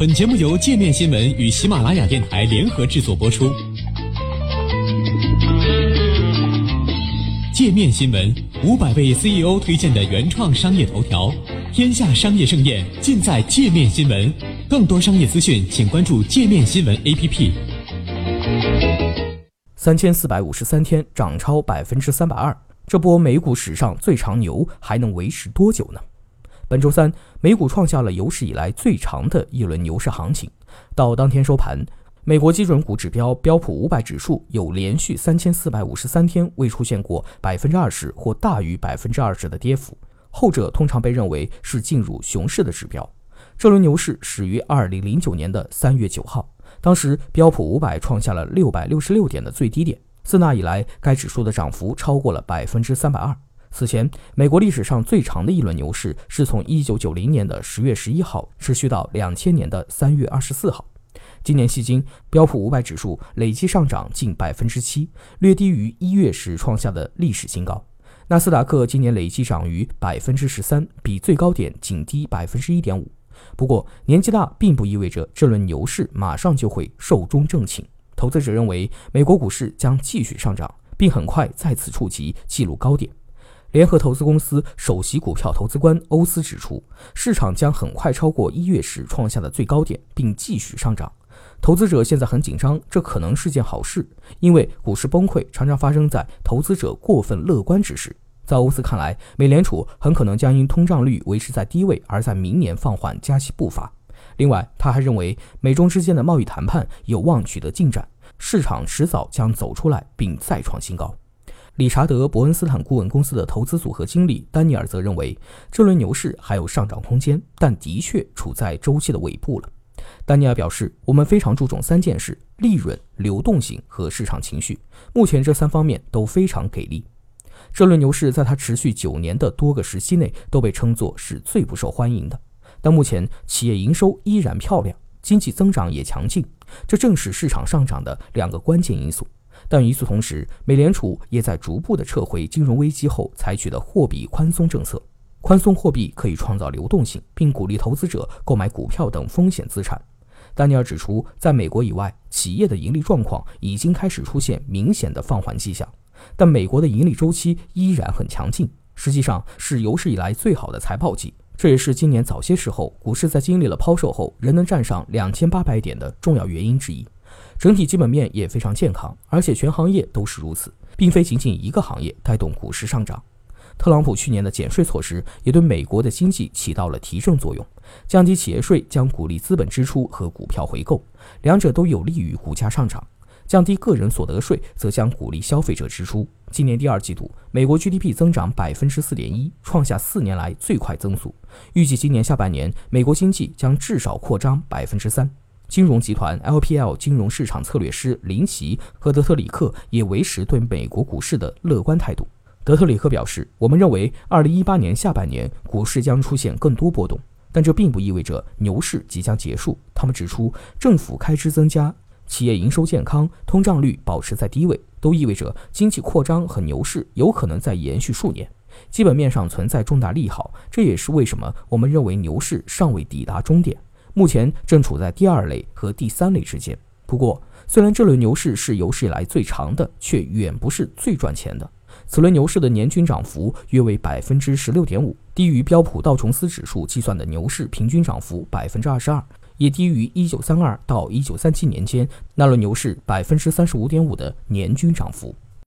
本节目由界面新闻与喜马拉雅电台联合制作播出。界面新闻五百位 CEO 推荐的原创商业头条，天下商业盛宴尽在界面新闻。更多商业资讯，请关注界面新闻 APP。三千四百五十三天涨超百分之三百二，这波美股史上最长牛还能维持多久呢？本周三，美股创下了有史以来最长的一轮牛市行情。到当天收盘，美国基准股指标标普五百指数有连续三千四百五十三天未出现过百分之二十或大于百分之二十的跌幅，后者通常被认为是进入熊市的指标。这轮牛市始于二零零九年的三月九号，当时标普五百创下了六百六十六点的最低点，自那以来，该指数的涨幅超过了百分之三百二。此前，美国历史上最长的一轮牛市是从1990年的10月11号持续到2000年的3月24号。今年迄今，标普500指数累计上涨近百分之七，略低于一月时创下的历史新高。纳斯达克今年累计涨逾百分之十三，比最高点仅低百分之一点五。不过，年纪大并不意味着这轮牛市马上就会寿终正寝。投资者认为，美国股市将继续上涨，并很快再次触及纪录高点。联合投资公司首席股票投资官欧斯指出，市场将很快超过一月时创下的最高点，并继续上涨。投资者现在很紧张，这可能是件好事，因为股市崩溃常常发生在投资者过分乐观之时。在欧斯看来，美联储很可能将因通胀率维持在低位，而在明年放缓加息步伐。另外，他还认为美中之间的贸易谈判有望取得进展，市场迟早将走出来并再创新高。理查德·伯恩斯坦顾问公司的投资组合经理丹尼尔则认为，这轮牛市还有上涨空间，但的确处在周期的尾部了。丹尼尔表示：“我们非常注重三件事：利润、流动性和市场情绪。目前这三方面都非常给力。这轮牛市在它持续九年的多个时期内都被称作是最不受欢迎的，但目前企业营收依然漂亮，经济增长也强劲，这正是市场上涨的两个关键因素。”但与此同时，美联储也在逐步的撤回金融危机后采取的货币宽松政策。宽松货币可以创造流动性，并鼓励投资者购买股票等风险资产。丹尼尔指出，在美国以外，企业的盈利状况已经开始出现明显的放缓迹象，但美国的盈利周期依然很强劲，实际上是有史以来最好的财报季。这也是今年早些时候股市在经历了抛售后仍能站上两千八百点的重要原因之一。整体基本面也非常健康，而且全行业都是如此，并非仅仅一个行业带动股市上涨。特朗普去年的减税措施也对美国的经济起到了提振作用，降低企业税将鼓励资本支出和股票回购，两者都有利于股价上涨。降低个人所得税则将鼓励消费者支出。今年第二季度，美国 GDP 增长百分之四点一，创下四年来最快增速。预计今年下半年，美国经济将至少扩张百分之三。金融集团 LPL 金融市场策略师林奇和德特里克也维持对美国股市的乐观态度。德特里克表示：“我们认为2018年下半年股市将出现更多波动，但这并不意味着牛市即将结束。”他们指出，政府开支增加、企业营收健康、通胀率保持在低位，都意味着经济扩张和牛市有可能再延续数年。基本面上存在重大利好，这也是为什么我们认为牛市尚未抵达终点。目前正处在第二类和第三类之间。不过，虽然这轮牛市是有史以来最长的，却远不是最赚钱的。此轮牛市的年均涨幅约为百分之十六点五，低于标普道琼斯指数计算的牛市平均涨幅百分之二十二，也低于一九三二到一九三七年间那轮牛市百分之三十五点五的年均涨幅。